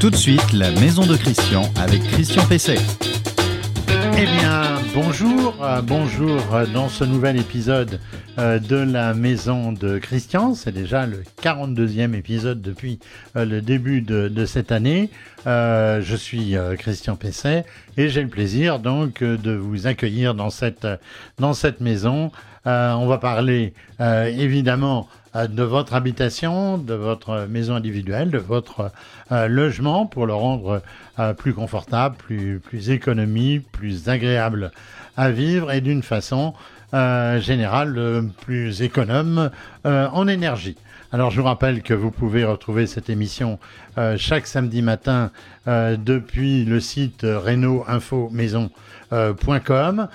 Tout de suite, la maison de Christian avec Christian Pesset. Eh bien, bonjour, euh, bonjour euh, dans ce nouvel épisode euh, de la maison de Christian. C'est déjà le 42e épisode depuis le début de, cette année. je suis Christian Pesset et j'ai le plaisir donc de vous accueillir dans cette, dans cette maison. On va parler évidemment de votre habitation, de votre maison individuelle, de votre logement pour le rendre plus confortable, plus, plus économique, plus agréable à vivre et d'une façon euh, générale euh, plus économe euh, en énergie. Alors je vous rappelle que vous pouvez retrouver cette émission chaque samedi matin depuis le site reno-info-maison.com,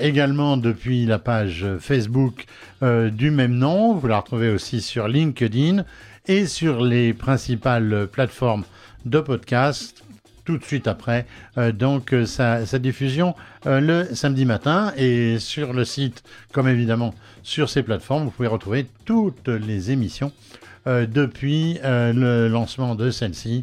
également depuis la page Facebook du même nom. Vous la retrouvez aussi sur LinkedIn et sur les principales plateformes de podcast tout de suite après euh, donc euh, sa, diffusion euh, le samedi matin. Et sur le site comme évidemment sur ces plateformes vous pouvez retrouver toutes les émissions depuis le lancement de celle-ci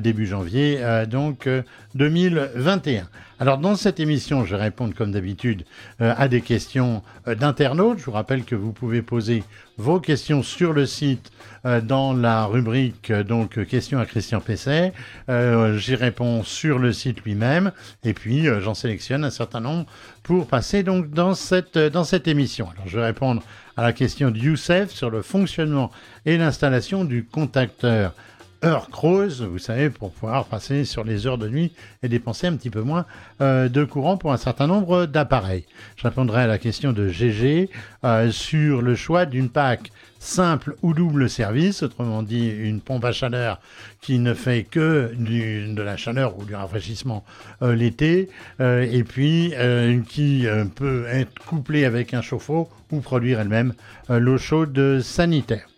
début janvier donc 2021. Alors dans cette émission, je vais répondre comme d'habitude à des questions d'internautes. Je vous rappelle que vous pouvez poser vos questions sur le site euh, dans la rubrique euh, donc questions à Christian Pesset. Euh, j'y réponds sur le site lui-même et puis j'en sélectionne un certain nombre pour passer donc dans cette, dans cette émission. Alors je vais répondre à la question de Youssef sur le fonctionnement et l'installation du contacteur heure creuse, vous savez, pour pouvoir passer sur les heures de nuit et dépenser un petit peu moins euh, de courant pour un certain nombre d'appareils. Je répondrai à la question de GG euh, sur le choix d'une PAC simple ou double service, autrement dit une pompe à chaleur qui ne fait que de la chaleur ou du rafraîchissement euh, l'été, et puis qui peut être couplée avec un chauffe-eau ou produire elle-même l'eau chaude sanitaire.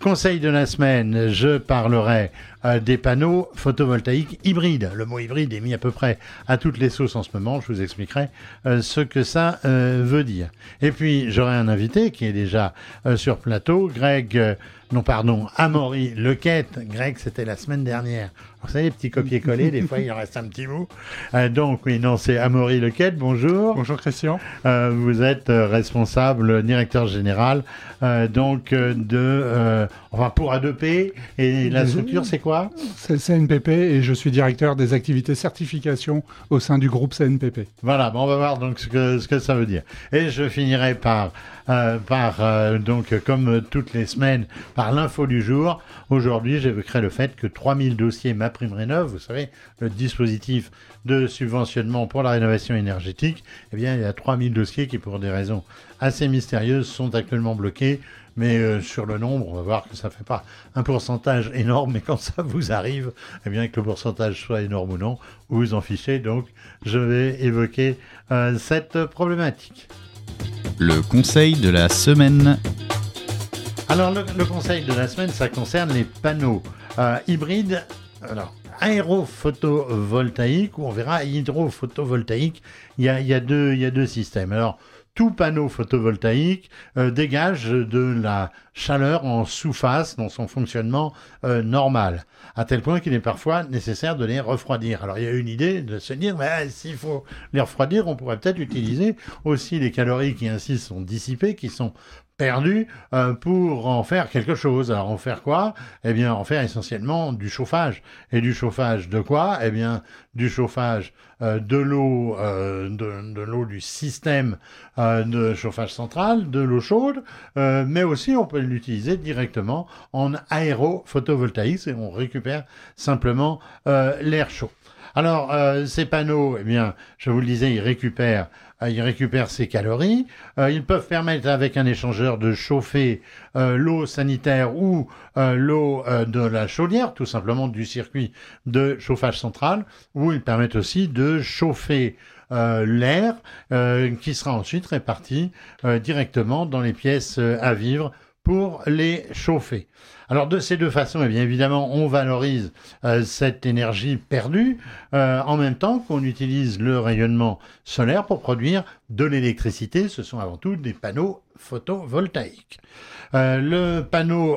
Conseil de la semaine, je parlerai euh, des panneaux photovoltaïques hybrides. Le mot hybride est mis à peu près à toutes les sauces en ce moment. Je vous expliquerai euh, ce que ça euh, veut dire. Et puis, j'aurai un invité qui est déjà sur plateau, Greg, non pardon, Amaury Lequette. Greg, c'était la semaine dernière. Vous savez, petit copier-coller, des fois il en reste un petit bout. donc, oui, non, c'est Amaury Lequette. Bonjour. Bonjour Christian. vous êtes responsable, directeur général, donc de, enfin pour A2P. Et la structure, c'est quoi? C'est le CNPP et je suis directeur des activités certification au sein du groupe CNPP. Voilà, on va voir donc ce que, ce que ça veut dire. Et je finirai par, euh, par euh, donc comme toutes les semaines, par l'info du jour. Aujourd'hui, j'évoquerai le fait que 3000 dossiers MaPrimeRénov', vous savez, le dispositif de subventionnement pour la rénovation énergétique, eh bien, il y a 3000 dossiers qui, pour des raisons assez mystérieuses, sont actuellement bloqués mais euh, sur le nombre, on va voir que ça ne fait pas un pourcentage énorme, mais quand ça vous arrive, eh bien que le pourcentage soit énorme ou non, vous vous en fichez. Donc, je vais évoquer euh, cette problématique. Le conseil de la semaine. Alors, le, conseil de la semaine, ça concerne les panneaux euh, hybrides. Alors, aérophotovoltaïque, ou on verra hydrophotovoltaïque, il y a, il y a, deux, il y a deux systèmes. Alors, tout panneau photovoltaïque euh, dégage de la chaleur en sous-face dans son fonctionnement euh, normal, à tel point qu'il est parfois nécessaire de les refroidir. Alors il y a une idée de se dire, mais s'il faut les refroidir, on pourrait peut-être utiliser aussi les calories qui ainsi sont dissipées, qui sont perdu euh, pour en faire quelque chose. Alors en faire quoi? Eh bien en faire essentiellement du chauffage. Et du chauffage de quoi? Eh bien du chauffage euh, de l'eau euh, de, l'eau du système de chauffage central, de l'eau chaude, mais aussi on peut l'utiliser directement en aérophotovoltaïque et on récupère simplement l'air chaud. Alors, ces panneaux, eh bien, je vous le disais, ils récupèrent euh, ils récupèrent ses calories. Euh, ils peuvent permettre avec un échangeur de chauffer euh, l'eau sanitaire ou l'eau de la chaudière, tout simplement du circuit de chauffage central, ou ils permettent aussi de chauffer l'air qui sera ensuite réparti directement dans les pièces à vivre pour les chauffer. Alors de ces deux façons, eh bien évidemment, on valorise euh, cette énergie perdue euh, en même temps qu'on utilise le rayonnement solaire pour produire de l'électricité. Ce sont avant tout des panneaux photovoltaïques. Euh, le panneau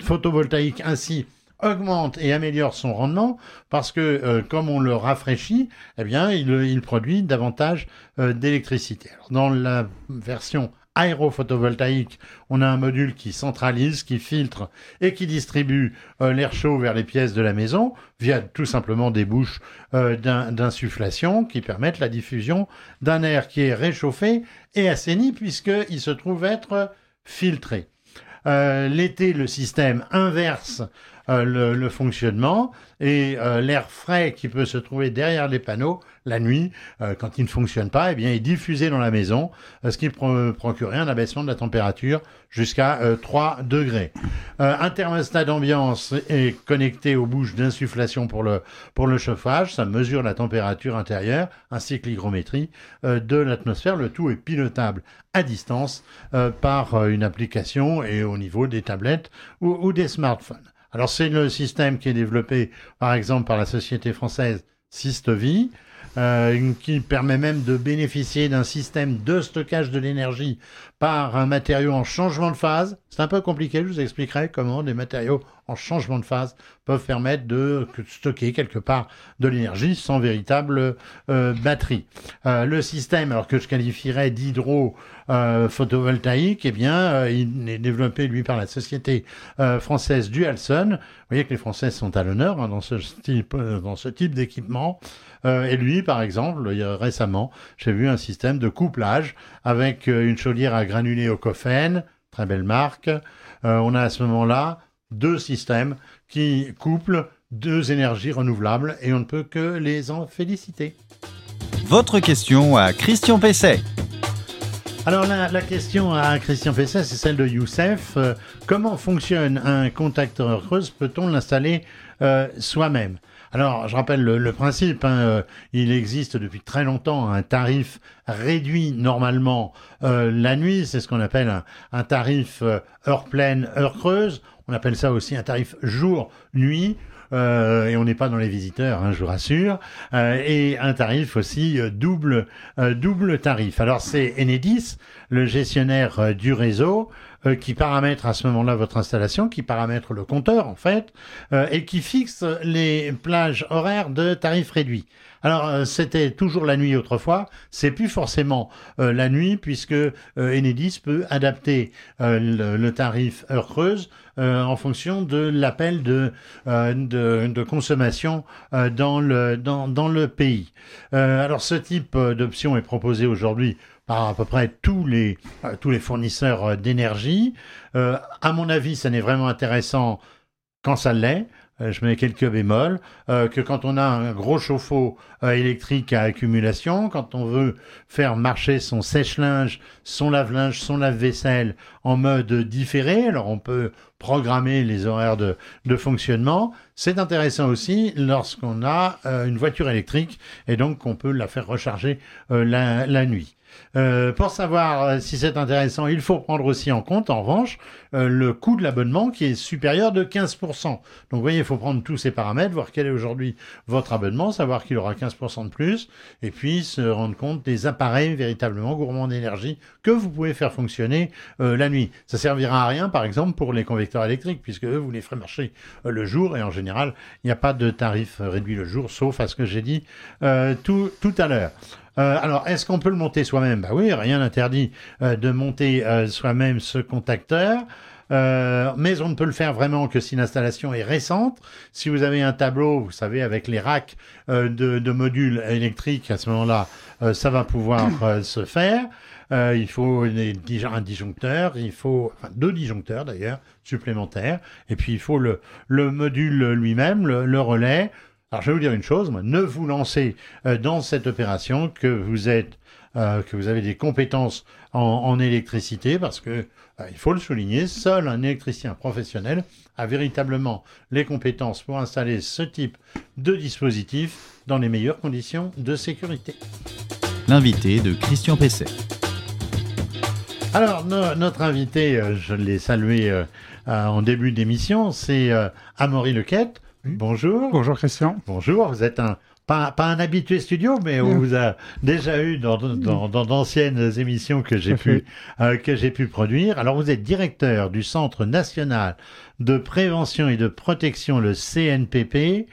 photovoltaïque ainsi augmente et améliore son rendement parce que comme on le rafraîchit, eh bien, il, produit davantage d'électricité. Dans la version aérophotovoltaïque, on a un module qui centralise, qui filtre et qui distribue euh, l'air chaud vers les pièces de la maison via tout simplement des bouches euh, d'insufflation qui permettent la diffusion d'un air qui est réchauffé et assaini puisqu'il se trouve être filtré. Euh, l'été, le système inverse le, le, fonctionnement et l'air frais qui peut se trouver derrière les panneaux la nuit, euh, quand il ne fonctionne pas, eh bien, est diffusé dans la maison, euh, ce qui procurerait un abaissement de la température jusqu'à 3 euh, degrés. un thermostat d'ambiance est connecté aux bouches d'insufflation pour le, pour le chauffage. Ça mesure la température intérieure ainsi que l'hygrométrie de l'atmosphère. Le tout est pilotable à distance par une application et au niveau des tablettes ou des smartphones. Alors c'est le système qui est développé par exemple par la société française Systevie. Euh, qui permet même de bénéficier d'un système de stockage de l'énergie par un matériau en changement de phase. C'est un peu compliqué, je vous expliquerai comment des matériaux en changement de phase peuvent permettre de stocker quelque part de l'énergie sans véritable euh, batterie. Euh, le système, alors que je qualifierais d'hydro photovoltaïque, eh bien, il est développé lui par la société française Dualson. Vous voyez que les Français sont à l'honneur hein, dans ce type d'équipement. Euh, et lui, par exemple, récemment, j'ai vu un système de couplage avec euh, une chaudière à granulés au cophène, très belle marque. Euh, on a à ce moment-là deux systèmes qui couplent deux énergies renouvelables et on ne peut que les en féliciter. Votre question à Christian Pesset. Alors la, question à Christian Pesset, c'est celle de Youssef. comment fonctionne un contacteur creuse? Peut-on l'installer soi-même? Alors, je rappelle le, principe. Hein, euh, il existe depuis très longtemps un tarif réduit normalement euh, la nuit. C'est ce qu'on appelle un, tarif euh, heure pleine, heure creuse. On appelle ça aussi un tarif jour-nuit. et on n'est pas dans les visiteurs, hein, je vous rassure, et un tarif aussi double, double tarif. Alors c'est Enedis, le gestionnaire du réseau, euh, qui paramètre à ce moment-là votre installation, qui paramètre le compteur en fait, euh, et qui fixe les plages horaires de tarifs réduits. Alors euh, c'était toujours la nuit autrefois, c'est plus forcément la nuit puisque Enedis peut adapter le, tarif heure creuse en fonction de l'appel de, de, de, consommation dans, le, dans, dans le pays. alors ce type d'option est proposé aujourd'hui à peu près tous les, euh, tous les fournisseurs euh, d'énergie. Euh, à mon avis, ça n'est vraiment intéressant quand ça l'est. je mets quelques bémols, que quand on a un gros chauffe-eau électrique à accumulation, quand on veut faire marcher son sèche-linge, son lave-linge, son lave-vaisselle en mode différé, alors on peut programmer les horaires de, fonctionnement. C'est intéressant aussi lorsqu'on a une voiture électrique et donc qu'on peut la faire recharger la nuit. Euh, pour savoir euh, si c'est intéressant, il faut prendre aussi en compte, en revanche, euh, le coût de l'abonnement qui est supérieur de 15%. Donc vous voyez, il faut prendre tous ces paramètres, voir quel est aujourd'hui votre abonnement, savoir qu'il aura 15% de plus, et puis se rendre compte des appareils véritablement gourmands d'énergie que vous pouvez faire fonctionner la nuit. Ça servira à rien, par exemple, pour les convecteurs électriques, puisque eux, vous les ferez marcher le jour, et en général, il n'y a pas de tarif réduit le jour, sauf à ce que j'ai dit tout, tout à l'heure. Euh, alors, est-ce qu'on peut le monter soi-même Bah oui, rien n'interdit euh, de monter euh, soi-même ce contacteur. mais on ne peut le faire vraiment que si l'installation est récente. Si vous avez un tableau, vous savez, avec les racks de, modules électriques, à ce moment-là, ça va pouvoir se faire. il faut un disjoncteur, il faut deux disjoncteurs d'ailleurs supplémentaires, et puis il faut le module lui-même, le relais, alors je vais vous dire une chose, ne vous lancez euh, dans cette opération que vous êtes, euh, que vous avez des compétences en, électricité, parce que euh, il faut le souligner, seul un électricien professionnel a véritablement les compétences pour installer ce type de dispositif dans les meilleures conditions de sécurité. L'invité de Christian Pesset. Alors notre invité, je l'ai salué en début d'émission, c'est Amaury Lequette. Bonjour. Bonjour Christian. Bonjour, vous êtes un pas, pas un habitué studio, mais on Bien. vous a déjà eu dans dans- dans d'anciennes émissions que j'ai pu euh, que j'ai pu produire. Alors vous êtes directeur du Centre national de prévention et de protection, le CNPP.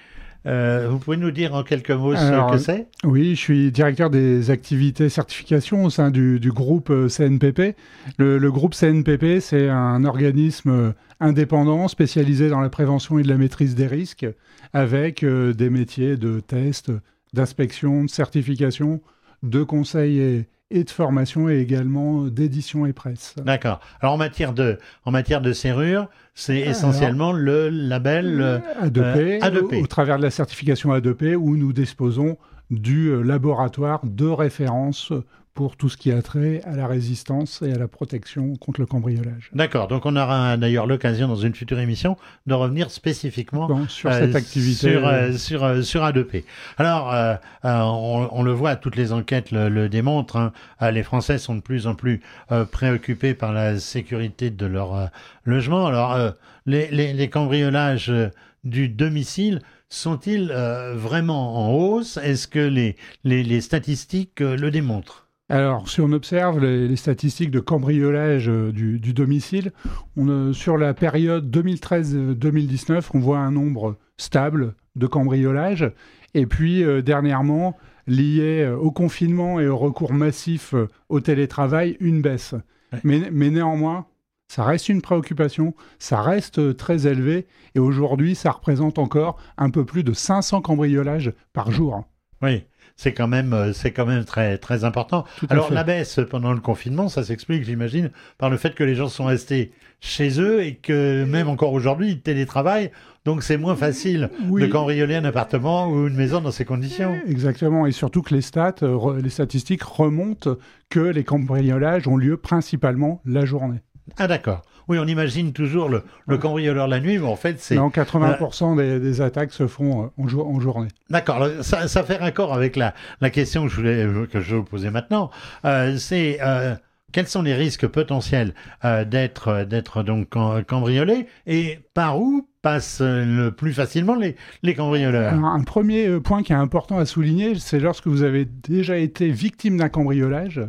Euh, vous pouvez nous dire en quelques mots Alors, ce que c'est? Oui, je suis directeur des activités certification au sein du, du groupe euh, CNPP. Le, le groupe CNPP, c'est un organisme euh, indépendant spécialisé dans la prévention et de la maîtrise des risques, avec euh, des métiers de test, d'inspection, de certification, de conseil et, et de formation, et également d'édition et presse. D'accord. Alors en matière de en matière de serrure, c'est Alors- essentiellement le label. euh, A2P, euh, A2P. Au, au travers de la certification A2P, où nous disposons du euh, laboratoire de référence pour tout ce qui a trait à la résistance et à la protection contre le cambriolage. D'accord. Donc on aura d'ailleurs l'occasion dans une future émission de revenir spécifiquement Bon, sur euh, cette activité, sur, euh, sur, euh, sur A2P. Alors, euh, euh, on, on le voit, toutes les enquêtes le, le démontrent. hein, euh, les Français sont de plus en plus euh, préoccupés par la sécurité de leur euh, logement. Alors, euh, les, les, les cambriolages euh, du domicile sont-ils euh, vraiment en hausse? Est-ce que les, les, les statistiques euh, le démontrent? Alors, si on observe les, les statistiques de cambriolage euh, du, du domicile, on, euh, sur la période 2013-2019, on voit un nombre stable de cambriolages. Et puis, euh, dernièrement, lié au confinement et au recours massif au télétravail, une baisse. Ouais. Mais, mais néanmoins, ça reste une préoccupation, ça reste très élevé. Et aujourd'hui, ça représente encore un peu plus de 500 cambriolages par jour. Oui. C'est quand même, euh, c'est quand même très, très important. Alors fait. la baisse pendant le confinement, ça s'explique, j'imagine, par le fait que les gens sont restés chez eux et que même encore aujourd'hui, ils télétravaillent. Donc c'est moins facile Oui. de cambrioler un appartement ou une maison dans ces conditions. Exactement, et surtout que les stats, euh, les statistiques remontent que les cambriolages ont lieu principalement la journée. Ah d'accord. Oui, on imagine toujours le, le cambrioleur la nuit, mais en fait c'est... Non, 80% des, des attaques se font euh, en, jour- en journée. D'accord, ça, ça fait raccord avec la, la question que je, voulais, que je poser maintenant. Euh, c'est euh, quels sont les risques potentiels euh, d'être d'être donc cam- cambriolé et par où passent le plus facilement les, les cambrioleurs? Alors, un premier point qui est important à souligner, c'est lorsque vous avez déjà été victime d'un cambriolage,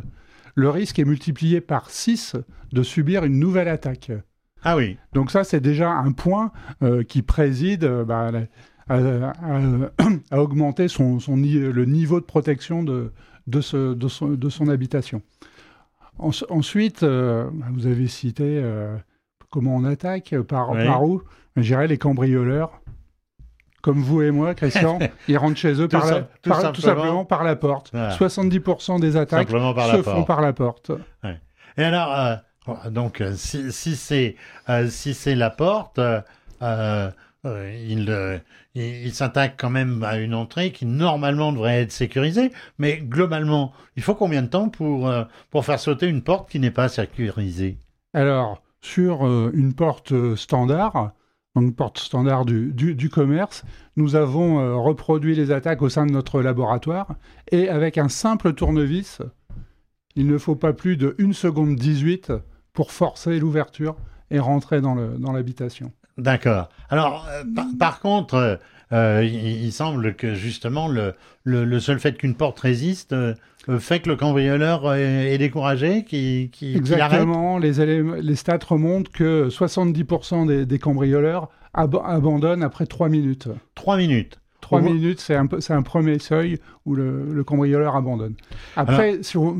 le risque est multiplié par 6 de subir une nouvelle attaque. Ah oui, Donc ça, c'est déjà un point euh, qui préside euh, bah, à augmenter son, son ni- le niveau de protection de, de, ce- de son, de son habitation. En- ensuite, euh, vous avez cité comment on attaque, par, Oui. par où? Je dirais les cambrioleurs. Comme vous et moi, Christian, ils rentrent chez eux Tout par la- sim- tout par- tout simplement. par la porte. Voilà. 70% des attaques se font par la porte. Et alors, euh, donc, euh, si, si c'est euh, si c'est la porte, euh, il, il, il s'attaque quand même à une entrée qui normalement devrait être sécurisée, mais globalement, il faut combien de temps pour pour faire sauter une porte qui n'est pas sécurisée? Alors, sur une porte standard, donc porte standard du, du- commerce, nous avons euh, reproduit les attaques au sein de notre laboratoire et avec un simple tournevis, il ne faut pas plus de 1 seconde 18 pour forcer l'ouverture et rentrer dans l'habitation. D'accord. Alors, euh, par, par contre, euh, il, il semble que justement le, le, le seul fait qu'une porte résiste euh, euh, fait que le cambrioleur est, est découragé, qui qui. Exactement, les, stats remontent que 70% des, des cambrioleurs ab- abandonnent après 3 minutes. Trois minutes. 3 On voit- minutes, c'est un, premier seuil où le, le cambrioleur abandonne. Après, sur,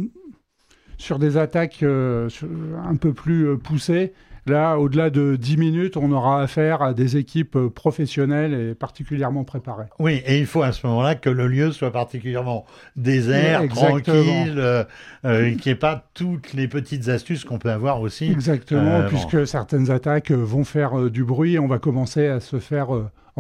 sur des attaques euh, sur- un peu plus poussées, là, au-delà de 10 minutes, on aura affaire à des équipes professionnelles et particulièrement préparées. Oui, et il faut à ce moment-là que le lieu soit particulièrement désert, tranquille, euh, euh, qu'il n'y ait pas toutes les petites astuces qu'on peut avoir aussi. Exactement, Euh, bon. puisque certaines attaques vont faire du bruit et on va commencer à se faire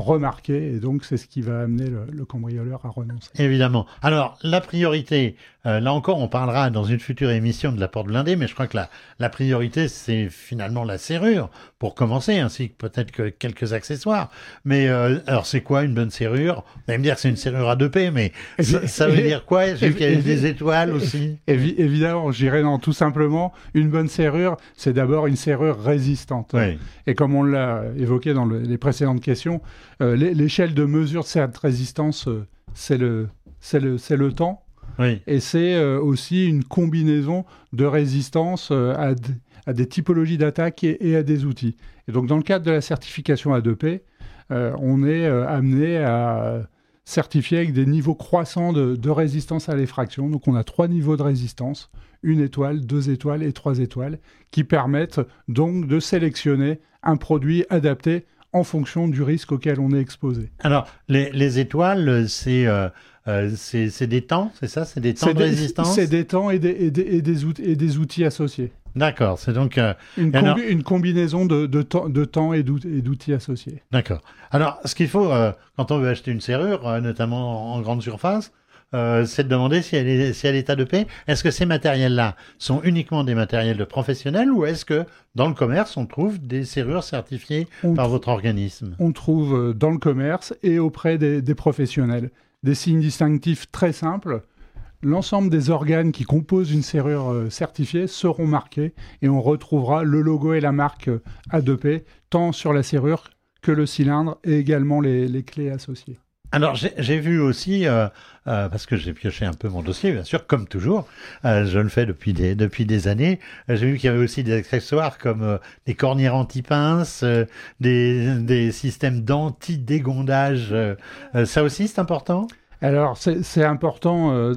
remarquer, et donc c'est ce qui va amener le, le cambrioleur à renoncer. Évidemment. Alors, la priorité, euh, là encore, on parlera dans une future émission de la porte blindée, mais je crois que la, la priorité, c'est finalement la serrure, pour commencer, ainsi que peut-être que quelques accessoires. Mais euh, alors, c'est quoi une bonne serrure? Vous allez me dire que c'est une serrure à 2P, mais Et ça, veut dire quoi? J'ai qu'il y et- des étoiles aussi? Évi- évidemment, je dirais non, tout simplement, une bonne serrure, c'est d'abord une serrure résistante. Oui. Et comme on l'a évoqué dans le- les précédentes questions, euh, l'é- l'échelle de mesure de cette résistance, euh, c'est le, c'est le, c'est le temps. Oui. Et c'est euh, aussi une combinaison de résistance à, d- à des typologies d'attaque et, et à des outils. Et donc, dans le cadre de la certification A2P, euh, on est amené à certifier avec des niveaux croissants de, de résistance à l'effraction. Donc, on a trois niveaux de résistance une étoile, deux étoiles et trois étoiles, qui permettent donc de sélectionner un produit adapté en fonction du risque auquel on est exposé. Alors, les, les étoiles, c'est euh, euh, des temps, c'est ça? C'est des temps de des- résistance? C'est des temps et des, et des- et des out- et des outils associés. D'accord, c'est donc... euh, Une, alors- combinaison de, de temps, de temps et d'out- et d'outils associés. D'accord. Alors, ce qu'il faut, euh, quand on veut acheter une serrure, euh, notamment en grande surface, euh, c'est de demander si elle est, si ADP. Est-ce que ces matériels-là sont uniquement des matériels de professionnels ou est-ce que dans le commerce, on trouve des serrures certifiées On, par votre organisme? On trouve euh, dans le commerce et auprès des, des professionnels des signes distinctifs très simples. L'ensemble des organes qui composent une serrure euh, certifiée seront marqués et on retrouvera le logo et la marque euh, A2P tant sur la serrure que le cylindre et également les, les clés associées. Alors, j'ai vu aussi, euh, euh, parce que j'ai pioché un peu mon dossier, bien sûr, comme toujours, euh, je le fais depuis des, depuis des années, j'ai vu qu'il y avait aussi des accessoires comme des cornières anti-pinces, des, des systèmes d'anti-dégondage. ça aussi, c'est important? Alors, c'est important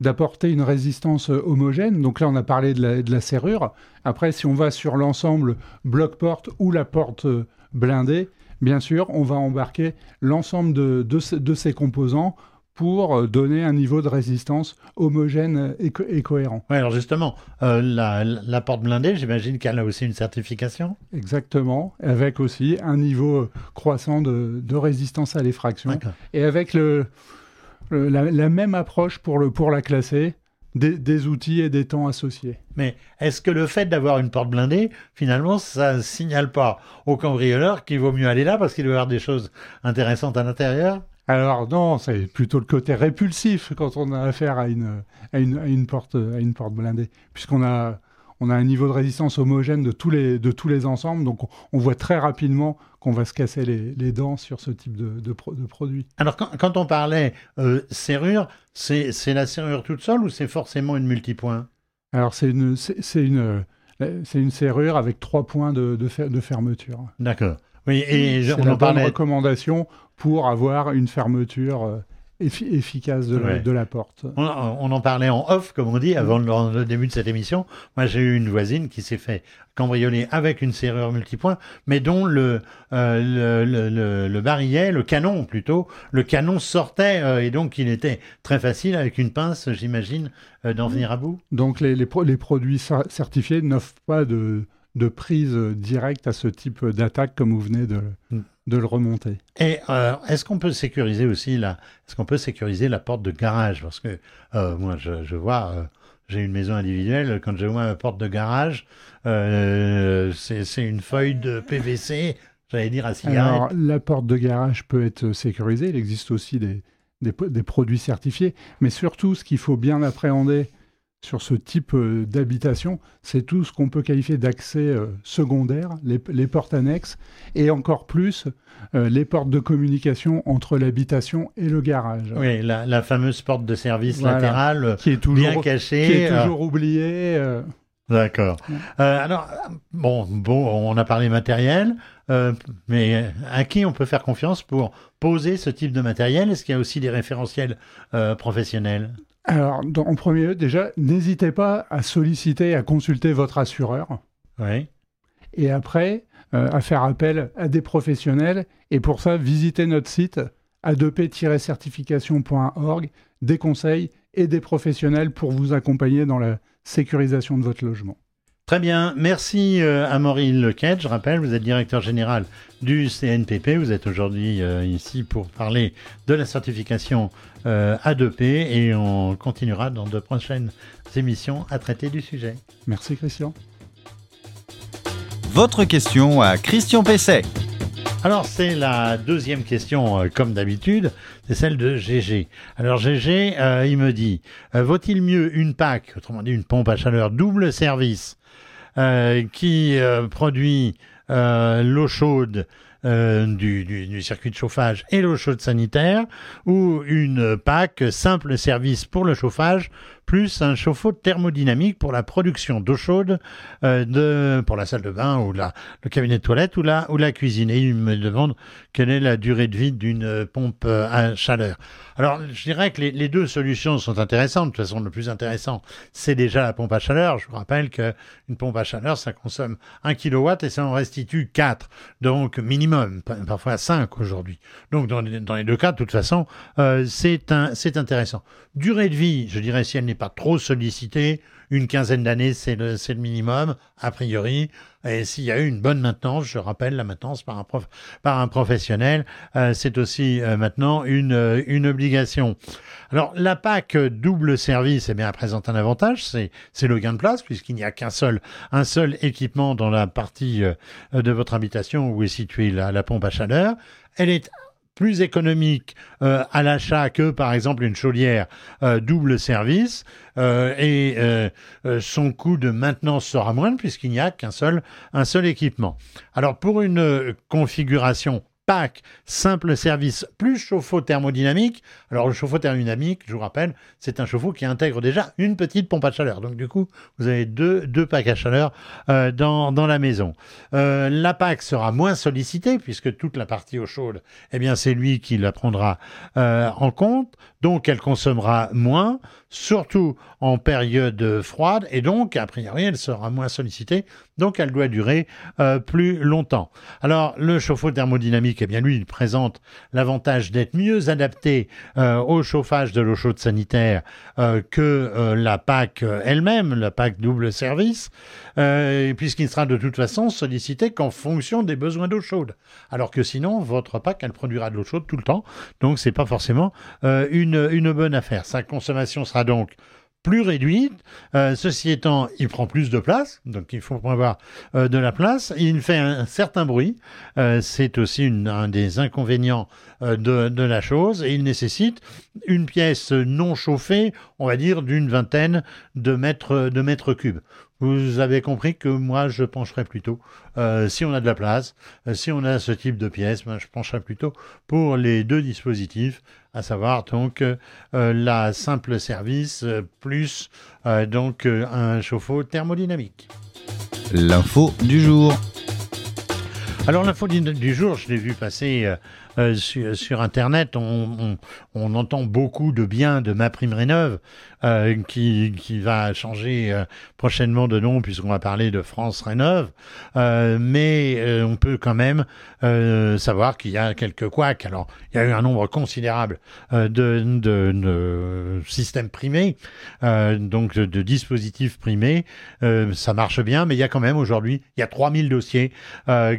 d'apporter une résistance homogène. Donc là, on a parlé de la, serrure. Après, si on va sur l'ensemble bloc-porte ou la porte blindée, bien sûr, on va embarquer l'ensemble de, de, ce- de ces composants pour euh, donner un niveau de résistance homogène et, co- et cohérent. Oui, alors justement, euh, la, la porte blindée, j'imagine qu'elle a aussi une certification? Exactement, avec aussi un niveau croissant de, de résistance à l'effraction. Et avec le, le- la, la même approche pour, le, pour la classer, des, outils et des temps associés. Mais est-ce que le fait d'avoir une porte blindée, finalement, ça signale pas au cambrioleur qu'il vaut mieux aller là parce qu'il doit y avoir des choses intéressantes à l'intérieur? Alors non, c'est plutôt le côté répulsif quand on a affaire à une, à une, à une, porte, à une porte blindée, puisqu'on a, on a un niveau de résistance homogène de tous les, de tous les ensembles, donc on, voit très rapidement qu'on va se casser les, les dents sur ce type de, de, pro- de produit. Alors, quand, quand on parlait euh, serrure, c'est c'est la serrure toute seule ou c'est forcément une multipoint? Alors c'est une, c'est une, euh, c'est une serrure avec trois points de, de, fer- de fermeture. D'accord. Oui, et je- on la en parlait. recommandation pour avoir une fermeture euh, effi- efficace de, la- Ouais. de la porte. On, on en parlait en off, comme on dit, avant le, le début de cette émission. Moi, j'ai eu une voisine qui s'est fait cambrioler avec une serrure multipoint, mais dont le, euh, le, le, le- le barillet, le canon plutôt, le canon sortait, euh, et donc il était très facile avec une pince, j'imagine, euh, d'en venir à bout. Donc les, les, pro- les produits cer- certifiés n'offrent pas de, de prise directe à ce type d'attaque comme vous venez de, Mm. de le remonter. Et euh, est-ce qu'on peut sécuriser aussi la, est-ce qu'on peut sécuriser la porte de garage? Parce que euh, moi, je, je vois, euh, j'ai une maison individuelle. Quand je vois ma porte de garage, c'est une feuille de PVC, j'allais dire à cigarette. Alors la porte de garage peut être sécurisée, il existe aussi des, des, po- des produits certifiés, mais surtout ce qu'il faut bien appréhender sur ce type euh, d'habitation, c'est tout ce qu'on peut qualifier d'accès euh, secondaire, les, les portes annexes, et encore plus euh, les portes de communication entre l'habitation et le garage, Oui, la, la fameuse porte de service Voilà. latérale, qui est bien toujours, cachée. qui est euh, toujours oubliée. euh, D'accord. Euh, alors, bon, bon, on a parlé matériel, euh, mais à qui on peut faire confiance pour poser ce type de matériel? Est-ce qu'il y a aussi des référentiels euh, professionnels? Alors, dans- en premier lieu, déjà, n'hésitez pas à solliciter, à consulter votre assureur. Oui. et après euh, à faire appel à des professionnels. Et pour ça, visitez notre site a2p-certification.org, des conseils et des professionnels pour vous accompagner dans la sécurisation de votre logement. Très bien, merci euh, à Maureen Lequette. Je rappelle, vous êtes directeur général du CNPP. Vous êtes aujourd'hui euh, ici pour parler de la certification euh, A2P et on continuera dans de prochaines émissions à traiter du sujet. Merci Christian. Votre question à Christian Pesset. Alors c'est la deuxième question, euh, comme d'habitude, c'est celle de GG. Alors GG, euh, il me dit, euh, vaut-il mieux une PAC, autrement dit une pompe à chaleur double service, euh, qui euh, produit euh, l'eau chaude du, du, circuit de chauffage et l'eau chaude sanitaire, ou une PAC simple service pour le chauffage plus un chauffe-eau thermodynamique pour la production d'eau chaude euh, de, pour la salle de bain ou la, le cabinet de toilette ou la, ou la cuisine. Et il me demande quelle est la durée de vie d'une pompe à chaleur. Alors, je dirais que les, deux solutions sont intéressantes. De toute façon, le plus intéressant, c'est déjà la pompe à chaleur. Je vous rappelle qu'une pompe à chaleur, ça consomme 1 kW et ça en restitue 4. Donc, minimum, parfois 5 aujourd'hui. Donc, dans, les deux cas, de toute façon, euh, c'est intéressant. Durée de vie, je dirais, si elle n'est pas trop sollicitée, une quinzaine d'années, c'est le, le, minimum, a priori. Et s'il y a eu une bonne maintenance, je rappelle, la maintenance par un, prof, par un professionnel, euh, c'est aussi euh, maintenant une, euh, une obligation. Alors, la PAC double service, eh bien, présente un avantage, c'est, le gain de place, puisqu'il n'y a qu'un seul, un seul équipement dans la partie de votre habitation où est située la, la pompe à chaleur. Elle est plus économique euh, à l'achat que par exemple une chaudière euh, double service euh, et son coût de maintenance sera moindre puisqu'il n'y a qu'un seul équipement. Alors pour une configuration PAC, simple service plus chauffe-eau thermodynamique. Alors le chauffe-eau thermodynamique, je vous rappelle, c'est un chauffe-eau qui intègre déjà une petite pompe à chaleur. Donc du coup, vous avez deux, deux packs à chaleur euh, dans, dans la maison. Euh, la PAC sera moins sollicitée puisque toute la partie eau chaude, eh bien c'est lui qui la prendra euh, en compte. Donc elle consommera moins, surtout en période froide, et donc a priori elle sera moins sollicitée, donc elle doit durer euh, plus longtemps. Alors le chauffe-eau thermodynamique, eh bien lui, il présente l'avantage d'être mieux adapté euh, au chauffage de l'eau chaude sanitaire euh, que la PAC elle-même, la PAC double service, puisqu'il ne sera de toute façon sollicité qu'en fonction des besoins d'eau chaude. Alors que sinon, votre PAC, elle produira de l'eau chaude tout le temps, donc c'est pas forcément une une, bonne affaire. Sa consommation sera donc plus réduite. Euh, ceci étant, il prend plus de place, donc il faut avoir euh, de la place. Il fait un, certain bruit, euh, c'est aussi un des inconvénients de, la chose, il nécessite une pièce non chauffée, on va dire d'une vingtaine de mètres, de mètres cubes. Vous avez compris que moi, je pencherais plutôt, si on a de la place, si on a ce type de pièce, je pencherais plutôt pour les deux dispositifs, à savoir donc euh, la simple service euh, plus euh, donc un chauffe-eau thermodynamique. L'info du jour. Alors l'info du jour, je l'ai vu passer sur, Internet. On, entend beaucoup de bien de ma prime rénov qui, qui, va changer prochainement de nom puisqu'on va parler de France Rénov. mais on peut quand même savoir qu'il y a quelques couacs. Alors il y a eu un nombre considérable euh, de, systèmes primés, euh, donc de, dispositifs primés. Euh, ça marche bien, mais il y a quand même aujourd'hui, il y a 3000 dossiers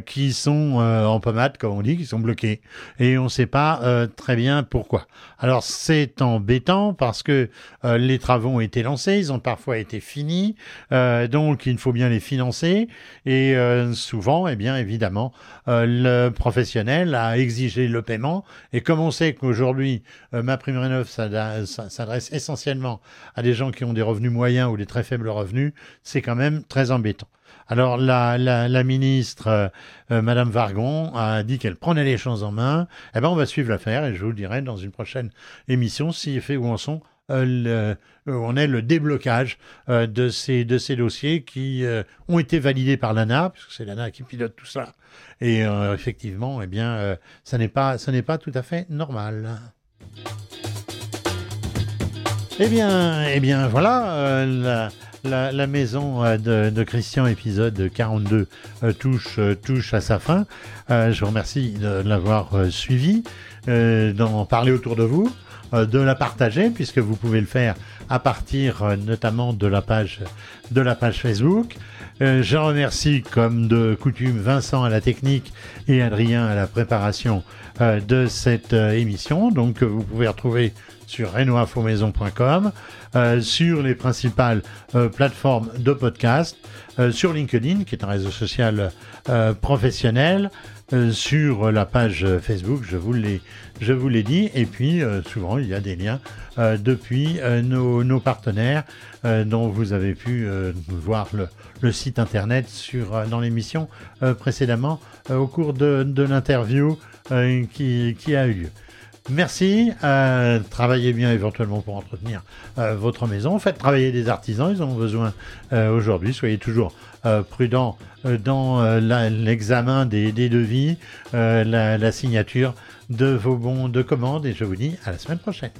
qui sont en pommade, comme on dit, qui sont bloqués. Et on ne sait pas très bien pourquoi. Alors c'est embêtant parce que les travaux ont été lancés, ils ont parfois été finis, donc il faut bien les financer. Et souvent, eh bien évidemment, le professionnel a exigé le paiement et comme on sait qu'aujourd'hui, euh, ma prime rénov s'adresse essentiellement à des gens qui ont des revenus moyens ou des très faibles revenus, c'est quand même très embêtant. Alors la, ministre, euh, euh, Madame Vargon, a dit qu'elle prenait les choses en main. Eh ben, on va suivre l'affaire et je vous le dirai dans une prochaine émission si fait où en sont le, on est le déblocage de, ces, de ces dossiers qui ont été validés par l'ANA, puisque c'est l'ANA qui pilote tout ça, et euh, effectivement, eh bien, euh, ça n'est pas, pas tout à fait normal. Eh bien, eh bien, voilà, euh, la, maison de, Christian, épisode 42, touche, touche à sa fin. je vous remercie de l'avoir suivi, d'en parler autour de vous, de la partager, puisque vous pouvez le faire à partir notamment de la page, de la page Facebook. Euh, je remercie, comme de coutume, Vincent à la technique et Adrien à la préparation euh, de cette euh, émission. Donc, vous pouvez retrouver sur renoinfomaison.com, sur les principales plateformes de podcast, sur LinkedIn, qui est un réseau social professionnel, sur la page Facebook, je vous l'ai, dit. Et puis, souvent, il y a des liens depuis nos, partenaires dont vous avez pu voir le, site internet sur, dans l'émission précédemment au cours de, l'interview qui a eu lieu. Merci. Euh, travaillez bien éventuellement pour entretenir euh, votre maison. Faites travailler des artisans, ils en ont besoin euh, aujourd'hui. Soyez toujours prudents dans l'examen des, devis, la signature de vos bons de commande et je vous dis à la semaine prochaine.